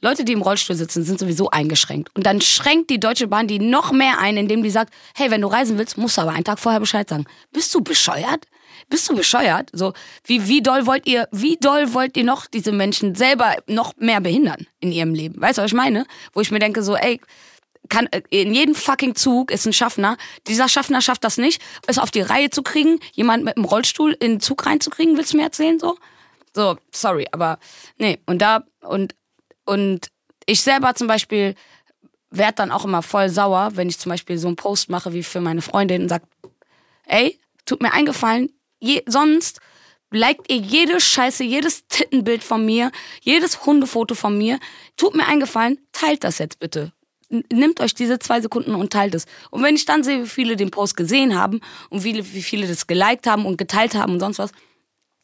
Leute, die im Rollstuhl sitzen, sind sowieso eingeschränkt. Und dann schränkt die Deutsche Bahn die noch mehr ein, indem die sagt, hey, wenn du reisen willst, musst du aber einen Tag vorher Bescheid sagen. Bist du bescheuert? Bist du bescheuert? So, wie, wie doll wollt ihr, wie doll wollt ihr noch diese Menschen selber noch mehr behindern in ihrem Leben? Weißt du, was ich meine? Wo ich mir denke so, ey, kann, äh, in jedem fucking Zug ist ein Schaffner. Dieser Schaffner schafft das nicht, es auf die Reihe zu kriegen, jemand mit einem Rollstuhl in den Zug reinzukriegen, willst du mir erzählen so? So, sorry, aber nee, und da, und, und ich selber zum Beispiel werd dann auch immer voll sauer, wenn ich zum Beispiel so einen Post mache wie für meine Freundin und sag, ey, tut mir eingefallen, je, sonst liked ihr jede Scheiße, jedes Tittenbild von mir, jedes Hundefoto von mir. Tut mir eingefallen, teilt das jetzt bitte. N- Nimmt euch diese zwei Sekunden und teilt es. Und wenn ich dann sehe, wie viele den Post gesehen haben und wie, wie viele das geliked haben und geteilt haben und sonst was,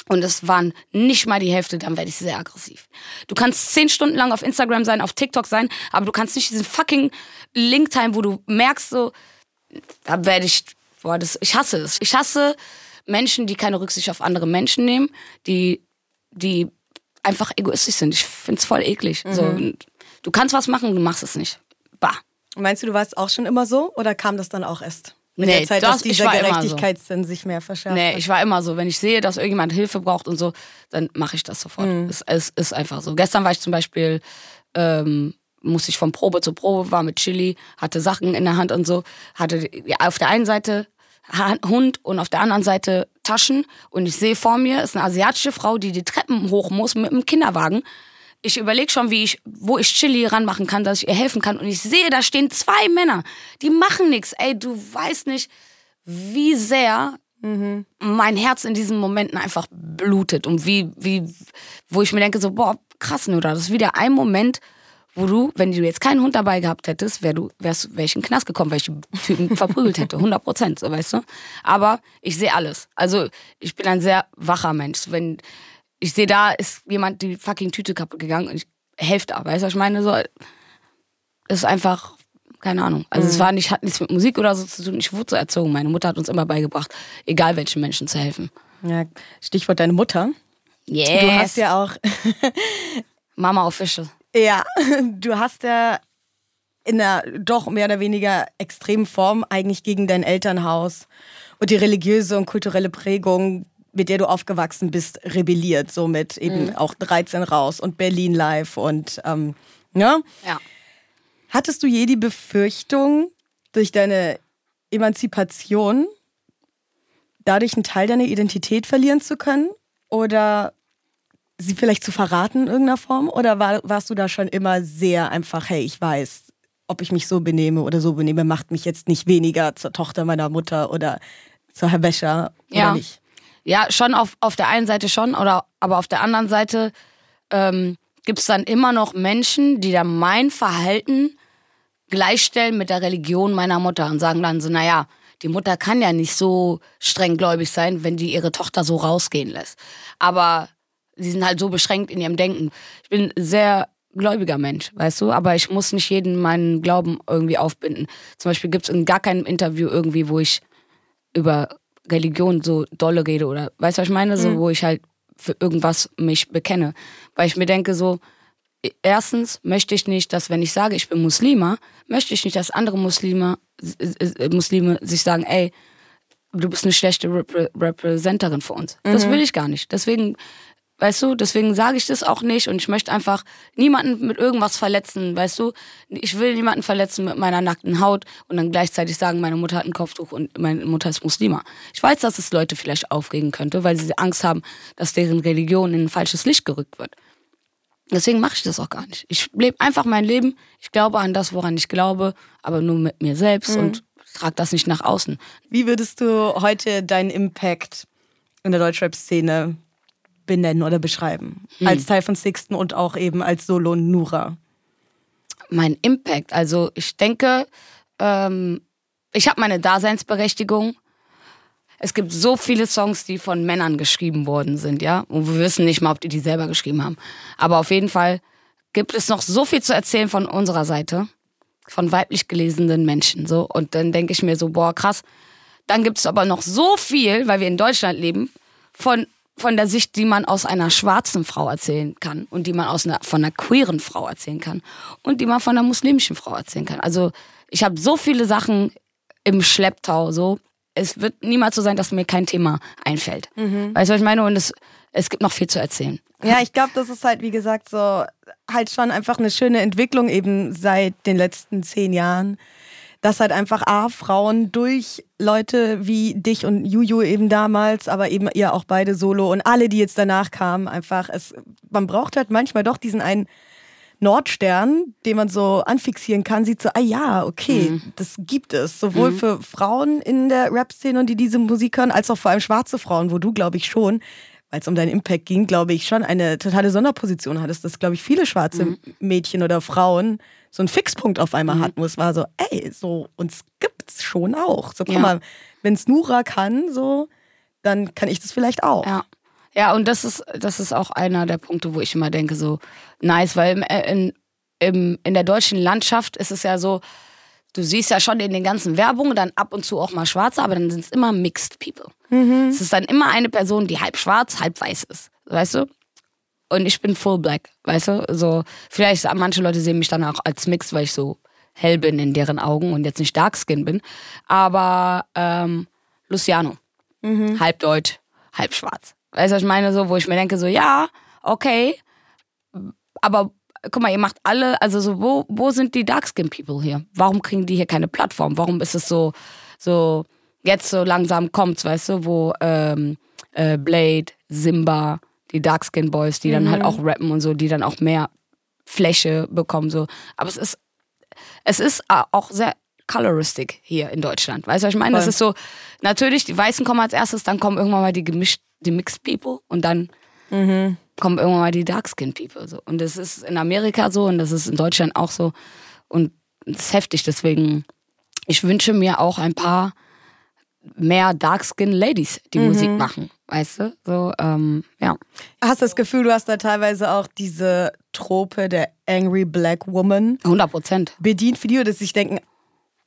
und es waren nicht mal die Hälfte, dann werde ich sehr aggressiv. Du kannst zehn Stunden lang auf Instagram sein, auf TikTok sein, aber du kannst nicht diesen fucking Link-Time, wo du merkst, so, da werde ich, boah, das, ich hasse es. Ich hasse Menschen, die keine Rücksicht auf andere Menschen nehmen, die, die einfach egoistisch sind. Ich find's voll eklig. So, und du kannst was machen, du machst es nicht. Bah. Meinst du, du warst auch schon immer so oder kam das dann auch erst? Mit Nee, der Zeit, das- dass ich dieser war immer so. Gerechtigkeitssinn sich mehr verschärft Nee, ich war immer so, wenn ich sehe, dass irgendjemand Hilfe braucht und so, dann mache ich das sofort. Es, es ist einfach so. Gestern war ich zum Beispiel, ähm, musste ich von Probe zu Probe, war mit Chili, hatte Sachen in der Hand und so, hatte auf der einen Seite Hund und auf der anderen Seite Taschen und ich sehe vor mir ist eine asiatische Frau, die die Treppen hoch muss mit einem Kinderwagen. Ich überlege schon, wie ich, wo ich Chili ranmachen kann, dass ich ihr helfen kann. Und ich sehe, da stehen zwei Männer, die machen nichts. Ey, du weißt nicht, wie sehr mhm. mein Herz in diesen Momenten einfach blutet und wie, wie, wo ich mir denke so, boah, krass, nur das ist wieder ein Moment, wo du, wenn du jetzt keinen Hund dabei gehabt hättest, wär du, wärst, wär ich Knast gekommen, weil Typen verprügelt hätte. 100 Prozent, so weißt du. Aber ich sehe alles. Also ich bin ein sehr wacher Mensch. Wenn ich sehe, da ist jemand die fucking Tüte kaputt gegangen und ich helfe da, weißt du, was ich meine? So, das ist einfach, keine Ahnung. Also mhm. es war nicht, hat nichts mit Musik oder so zu tun. Ich wurde so erzogen. Meine Mutter hat uns immer beigebracht, egal welchen Menschen zu helfen. Ja, Stichwort deine Mutter. Yes. Du hast ja auch Mama Official. Ja, du hast ja in einer doch mehr oder weniger extremen Form eigentlich gegen dein Elternhaus und die religiöse und kulturelle Prägung, mit der du aufgewachsen bist, rebelliert. Somit eben mhm. auch 13 raus und Berlin live und ähm, ja. ja. Hattest du je die Befürchtung, durch deine Emanzipation dadurch einen Teil deiner Identität verlieren zu können? Oder sie vielleicht zu verraten in irgendeiner Form? Oder war, warst du da schon immer sehr einfach, hey, ich weiß, ob ich mich so benehme oder so benehme, macht mich jetzt nicht weniger zur Tochter meiner Mutter oder zur Herr Wäscher oder ja. nicht? Ja, schon auf, auf der einen Seite schon, oder, aber auf der anderen Seite ähm, gibt es dann immer noch Menschen, die dann mein Verhalten gleichstellen mit der Religion meiner Mutter und sagen dann so, naja, die Mutter kann ja nicht so strenggläubig sein, wenn die ihre Tochter so rausgehen lässt. Aber sie sind halt so beschränkt in ihrem Denken. Ich bin sehr gläubiger Mensch, weißt du, aber ich muss nicht jeden meinen Glauben irgendwie aufbinden. Zum Beispiel gibt es in gar keinem Interview irgendwie, wo ich über Religion so dolle rede oder weißt du, was ich meine? So, mhm. wo ich halt für irgendwas mich bekenne. Weil ich mir denke so, erstens möchte ich nicht, dass wenn ich sage, ich bin Muslima, möchte ich nicht, dass andere Muslime, Muslime sich sagen, ey, du bist eine schlechte Repr Repräsenterin für uns. Mhm. Das will ich gar nicht. Deswegen Weißt du, deswegen sage ich das auch nicht und ich möchte einfach niemanden mit irgendwas verletzen, weißt du? Ich will niemanden verletzen mit meiner nackten Haut und dann gleichzeitig sagen, meine Mutter hat ein Kopftuch und meine Mutter ist Muslima. Ich weiß, dass es Leute vielleicht aufregen könnte, weil sie Angst haben, dass deren Religion in ein falsches Licht gerückt wird. Deswegen mache ich das auch gar nicht. Ich lebe einfach mein Leben. Ich glaube an das, woran ich glaube, aber nur mit mir selbst mhm. und trage das nicht nach außen. Wie würdest du heute deinen Impact in der Deutschrap-Szene benennen oder beschreiben. Hm. Als Teil von Sixten und auch eben als Solo Nura. Mein Impact, also ich denke, ähm, ich habe meine Daseinsberechtigung. Es gibt so viele Songs, die von Männern geschrieben worden sind, ja. Und wir wissen nicht mal, ob die die selber geschrieben haben. Aber auf jeden Fall gibt es noch so viel zu erzählen von unserer Seite, von weiblich gelesenen Menschen. So. Und dann denke ich mir so, boah, krass. Dann gibt es aber noch so viel, weil wir in Deutschland leben, von von der Sicht, die man aus einer schwarzen Frau erzählen kann und die man aus einer, von einer queeren Frau erzählen kann und die man von einer muslimischen Frau erzählen kann. Also ich habe so viele Sachen im Schlepptau, so es wird niemals so sein, dass mir kein Thema einfällt. Mhm. Weißt du, was ich meine? Und es, es gibt noch viel zu erzählen. Ja, ich glaube, das ist halt, wie gesagt, so halt schon einfach eine schöne Entwicklung eben seit den letzten zehn Jahren dass halt einfach A, Frauen durch Leute wie dich und Juju eben damals, aber eben ihr auch beide solo und alle, die jetzt danach kamen, einfach, es, man braucht halt manchmal doch diesen einen Nordstern, den man so anfixieren kann, sieht so, ah ja, okay, mhm. das gibt es. Sowohl mhm. für Frauen in der Rap-Szene und die diese Musik hören, als auch vor allem schwarze Frauen, wo du, glaube ich, schon, es um deinen Impact ging, glaube ich, schon eine totale Sonderposition hattest, dass, glaube ich, viele schwarze mhm. Mädchen oder Frauen so einen Fixpunkt auf einmal mhm. hatten, wo es war so, ey, so uns gibt's schon auch. So, guck ja. mal, wenn es Nura kann, so, dann kann ich das vielleicht auch. Ja. Ja, und das ist, das ist auch einer der Punkte, wo ich immer denke, so nice, weil äh, in, in, in der deutschen Landschaft ist es ja so, du siehst ja schon in den ganzen Werbungen dann ab und zu auch mal Schwarze, aber dann sind es immer Mixed People. Mhm. Es ist dann immer eine Person, die halb schwarz, halb weiß ist. Weißt du? Und ich bin full black, weißt du? So, vielleicht manche Leute sehen mich dann auch als Mix, weil ich so hell bin in deren Augen und jetzt nicht dark skin bin. Aber ähm, Luciano, mhm. halb deutsch, halb schwarz. Weißt du, was ich meine? So, wo ich mir denke, so, ja, okay, aber guck mal, ihr macht alle, also so, wo, wo sind die Darkskin People hier? Warum kriegen die hier keine Plattform? Warum ist es so, so, jetzt so langsam kommt's, weißt du, wo ähm, äh, Blade, Simba, die Darkskin Boys, die dann halt auch rappen und so, die dann auch mehr Fläche bekommen, so. Aber es ist, es ist auch sehr coloristic hier in Deutschland. Weißt du, was ich meine? Das Voll. ist so, natürlich, die Weißen kommen als erstes, dann kommen irgendwann mal die gemischt, die Mixed People und dann kommen irgendwann mal die Dark-Skin People. So. Und das ist in Amerika so und das ist in Deutschland auch so. Und das ist heftig, deswegen, ich wünsche mir auch ein paar mehr Dark-Skin Ladies, die Musik machen. Weißt du? So, ähm, ja. Hast du das Gefühl, du hast da teilweise auch diese Trope der Angry Black Woman 100 Prozent. bedient für die, dass sich denken,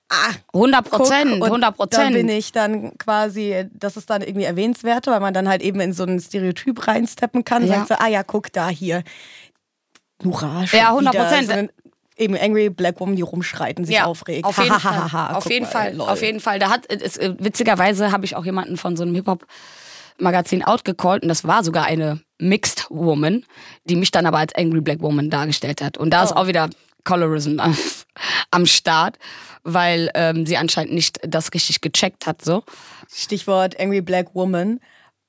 ah, 100 guck, Prozent, und 100 Da bin Prozent. ich dann quasi, das ist dann irgendwie erwähnenswert, weil man dann halt eben in so ein Stereotyp reinsteppen kann und Ja. sagt so, ah ja, guck da hier. Schon Ja, 100%. wieder So eben Angry Black Woman, die rumschreit und sich aufregt. Auf jeden Fall. auf jeden mal, Fall. lol. Auf jeden Fall. Da hat es, äh, witzigerweise habe ich auch jemanden von so einem Hip Hop Magazin outgecallt und das war sogar eine Mixed Woman, die mich dann aber als Angry Black Woman dargestellt hat. Und da ist Oh. auch wieder Colorism am- am Start, weil ähm, sie anscheinend nicht das richtig gecheckt hat. So. Stichwort Angry Black Woman.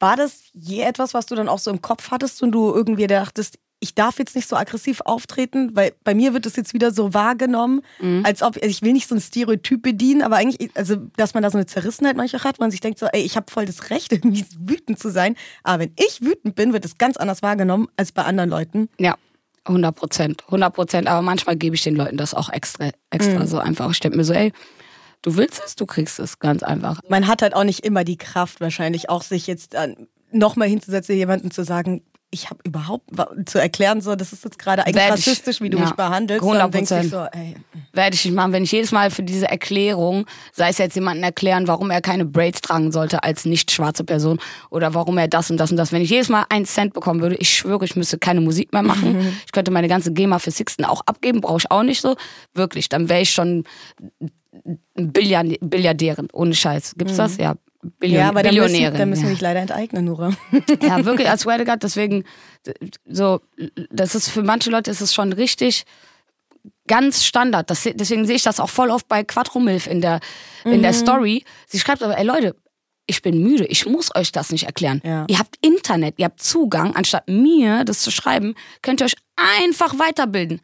War das je etwas, was du dann auch so im Kopf hattest und du irgendwie dachtest, ich darf jetzt nicht so aggressiv auftreten, weil bei mir wird es jetzt wieder so wahrgenommen, Mhm. als ob, also ich will nicht so ein Stereotyp bedienen, aber eigentlich, also dass man da so eine Zerrissenheit manchmal hat, man sich denkt so, ey, ich habe voll das Recht, irgendwie wütend zu sein, aber wenn ich wütend bin, wird es ganz anders wahrgenommen als bei anderen Leuten. Ja, 100 Prozent. 100 Prozent. Aber manchmal gebe ich den Leuten das auch extra, extra so einfach. Ich denke mir so, ey, du willst es, du kriegst es. Ganz einfach. Man hat halt auch nicht immer die Kraft wahrscheinlich auch sich jetzt nochmal hinzusetzen, jemandem zu sagen, ich habe überhaupt zu erklären, so, das ist jetzt gerade eigentlich Werd ich- rassistisch, wie du ja, mich behandelst. 100%. Dann denkst du dich so, ey, werde ich nicht machen, wenn ich jedes Mal für diese Erklärung, sei es jetzt jemanden erklären, warum er keine Braids tragen sollte als nicht schwarze Person oder warum er das und das und das, wenn ich jedes Mal einen Cent bekommen würde, ich schwöre, ich müsste keine Musik mehr machen. Ich könnte meine ganze GEMA für Sixten auch abgeben, brauche ich auch nicht so. Wirklich, dann wäre ich schon Billiard Billiardärin, ohne Scheiß. Gibt's das? Ja. Billion ja, aber Billionärin. dann müssen wir dich leider enteignen, Nora. Ja, wirklich, als swear to God, deswegen, so, das ist für manche Leute ist es schon richtig ganz Standard. Das, deswegen sehe ich das auch voll oft bei Quattromilf in der, in Mhm. der Story. Sie schreibt aber, ey Leute, ich bin müde, ich muss euch das nicht erklären. Ja. Ihr habt Internet, ihr habt Zugang, anstatt mir das zu schreiben, könnt ihr euch einfach weiterbilden.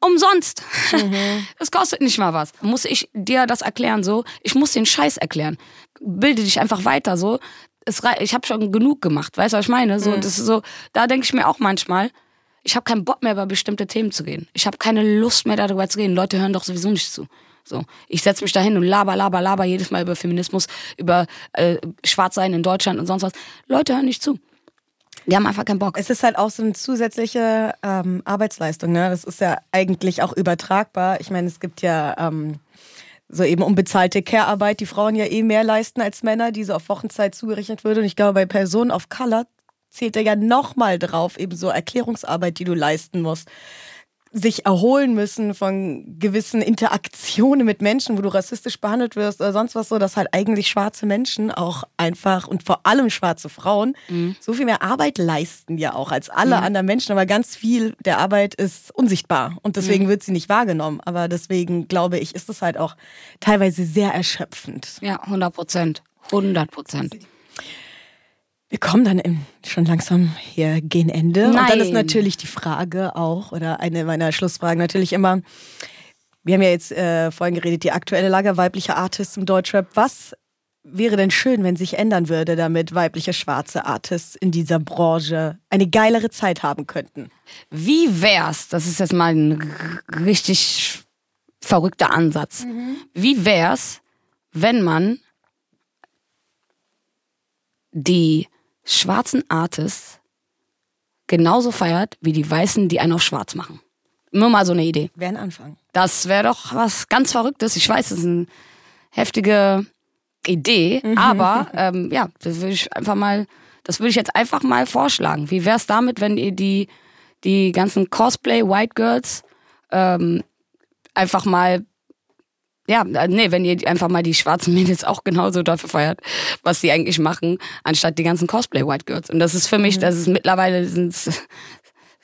Umsonst. Mhm. Das kostet nicht mal was. Muss ich dir das erklären so? Ich muss den Scheiß erklären. Bilde dich einfach weiter so. Es ich habe schon genug gemacht, weißt du, was ich meine? Mhm. So, das ist so, da denke ich mir auch manchmal, ich habe keinen Bock mehr über bestimmte Themen zu reden. Ich habe keine Lust mehr darüber zu reden. Leute hören doch sowieso nicht zu. So, ich setze mich da hin und laber, laber, laber jedes Mal über Feminismus, über äh, Schwarzsein in Deutschland und sonst was. Leute hören nicht zu. Die haben einfach keinen Bock. Es ist halt auch so eine zusätzliche ähm, Arbeitsleistung. Ne? Das ist ja eigentlich auch übertragbar. Ich meine, es gibt ja ähm, so eben unbezahlte Care-Arbeit, die Frauen ja eh mehr leisten als Männer, die so auf Wochenzeit zugerechnet würde. Und ich glaube, bei Personen of Color zählt er ja nochmal drauf, eben so Erklärungsarbeit, die du leisten musst. Sich erholen müssen von gewissen Interaktionen mit Menschen, wo du rassistisch behandelt wirst oder sonst was so, dass halt eigentlich schwarze Menschen auch einfach und vor allem schwarze Frauen so viel mehr Arbeit leisten ja auch als alle anderen Menschen, aber ganz viel der Arbeit ist unsichtbar und deswegen wird sie nicht wahrgenommen. Aber deswegen glaube ich, ist es halt auch teilweise sehr erschöpfend. Ja, 100 Prozent. 100 Prozent. Wir kommen dann im, schon langsam hier gegen Ende. Und dann ist Nein. natürlich die Frage auch, oder eine meiner Schlussfragen natürlich immer, wir haben ja jetzt äh, vorhin geredet, die aktuelle Lage weiblicher Artists im Deutschrap. Was wäre denn schön, wenn sich ändern würde, damit weibliche schwarze Artists in dieser Branche eine geilere Zeit haben könnten? Wie wär's, das ist jetzt mal ein richtig verrückter Ansatz. Wie wär's, wenn man die schwarzen Artists genauso feiert wie die Weißen, die einen auf schwarz machen? Nur mal so eine Idee. Wäre ein Anfang. Das wäre doch was ganz Verrücktes. Ich weiß, das ist eine heftige Idee, aber ähm, ja, das würde ich einfach mal, das würde ich jetzt einfach mal vorschlagen. Wie wär's damit, wenn ihr die, die ganzen Cosplay White Girls ähm, einfach mal ja, äh, nee, wenn ihr einfach mal die schwarzen Mädels auch genauso dafür feiert, was sie eigentlich machen, anstatt die ganzen Cosplay White Girls. Und das ist für mich, das ist mittlerweile sind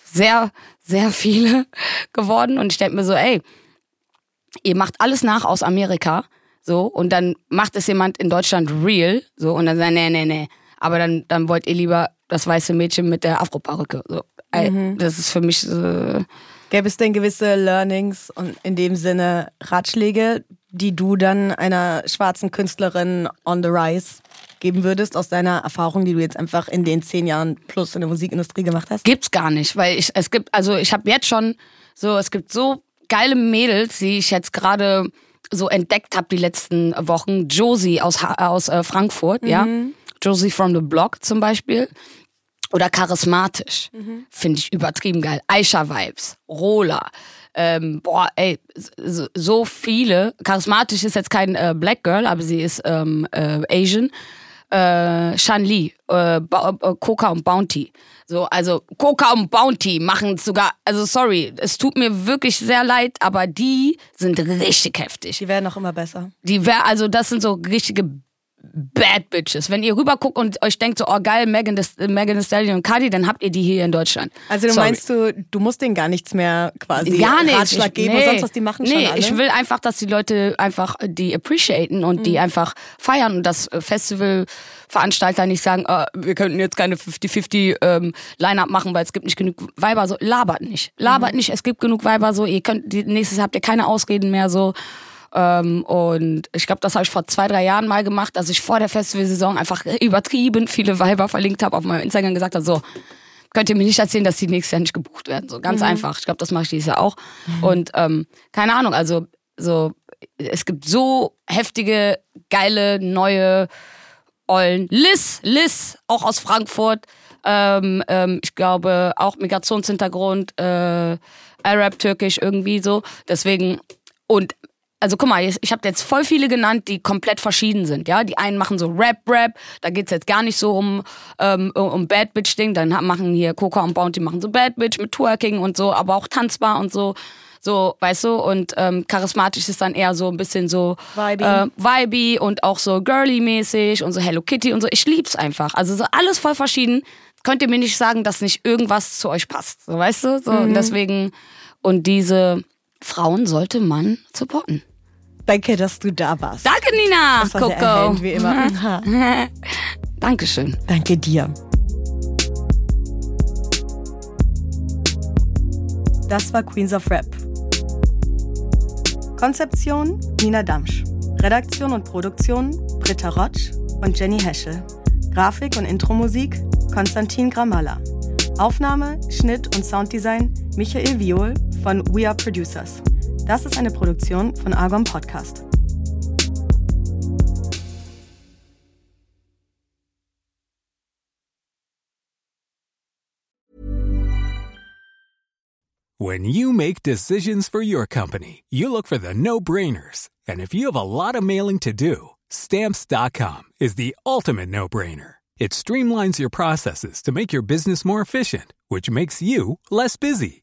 sehr, sehr viele geworden. Und ich denke mir so, ey, ihr macht alles nach aus Amerika, so, und dann macht es jemand in Deutschland real, so, und dann sagt, nee, nee, nee. Aber dann, dann wollt ihr lieber das weiße Mädchen mit der Afro-Perücke. So. Mhm. Das ist für mich so. Gäbe es denn gewisse Learnings und in dem Sinne Ratschläge, die du dann einer schwarzen Künstlerin on the rise geben würdest aus deiner Erfahrung, die du jetzt einfach in den zehn Jahren plus in der Musikindustrie gemacht hast? Gibt's gar nicht, weil ich, es gibt, also ich habe jetzt schon so, es gibt so geile Mädels, die ich jetzt gerade so entdeckt habe die letzten Wochen. Josie aus, aus äh, Frankfurt, ja. Josie from the Block zum Beispiel. Oder charismatisch. Finde ich übertrieben geil. Aisha-Vibes, Rola. Ähm, boah, ey, so, so viele. Charismatisch ist jetzt kein äh, Black Girl, aber sie ist ähm, äh, Asian. Äh, Shan Lee, äh, äh, Coca und Bounty. So, also Coca und Bounty machen sogar, also sorry, es tut mir wirklich sehr leid, aber die sind richtig heftig. Die werden auch immer besser. Die wär, also das sind so richtige Bad Bitches. Wenn ihr rüberguckt und euch denkt so, oh geil, Megan, Thee- Megan Thee Stallion und Cardi, dann habt ihr die hier in Deutschland. Also du Sorry. meinst du, du musst denen gar nichts mehr quasi Gar nicht. Ratschlag Ich- geben und sonst was, die machen nee, schon alle? ich will einfach, dass die Leute einfach die appreciaten und Mhm. die einfach feiern und das äh, Festivalveranstalter nicht sagen, äh, wir könnten jetzt keine 50-50 ähm, Line-Up machen, weil es gibt nicht genug Weiber. So, labert nicht. Mhm. Labert nicht, es gibt genug Weiber. So, ihr könnt, nächstes habt ihr keine Ausreden mehr. So. Ähm, und ich glaube, das habe ich vor zwei, drei Jahren mal gemacht, dass ich vor der Festivalsaison einfach übertrieben viele Weiber verlinkt habe auf meinem Instagram gesagt habe, so, könnt ihr mir nicht erzählen, dass die nächstes Jahr nicht gebucht werden. So ganz einfach. Ich glaube, das mache ich dieses Jahr auch. Und ähm, keine Ahnung, also so es gibt so heftige, geile, neue Eulen. Liz, Liz, auch aus Frankfurt. Ähm, ähm, ich glaube, auch Migrationshintergrund, äh, Arab, Türkisch, irgendwie so. Deswegen, und also guck mal, ich habe jetzt voll viele genannt, die komplett verschieden sind. Ja, die einen machen so Rap, Rap. Da geht's jetzt gar nicht so um ähm, um Bad Bitch Ding. Dann machen hier Coca und Bounty machen so Bad Bitch mit Twerking und so, aber auch tanzbar und so. So, weißt du, und ähm, charismatisch ist dann eher so ein bisschen so Vibey. Äh, vibey und auch so girly-mäßig und so Hello Kitty und so. Ich lieb's einfach. Also so alles voll verschieden. Könnt ihr mir nicht sagen, dass nicht irgendwas zu euch passt. So, weißt du? So, und deswegen, und diese Frauen sollte man supporten. Danke, dass du da warst. Danke, Nina. Das war sehr Coco. erhellend, wie immer. Aha. Dankeschön. Danke dir. Das war Queens of Rap. Konzeption Nina Damsch. Redaktion und Produktion Britta Rotsch und Jenny Heschel. Grafik und Intromusik Konstantin Gramalla. Aufnahme, Schnitt und Sounddesign Michael Viol von We Are Producers. Das ist eine Produktion von Argon Podcast. When you make decisions for your company, you look for the no brainers. And if you have a lot of mailing to do, stamps.com is the ultimate no brainer. It streamlines your processes to make your business more efficient, which makes you less busy.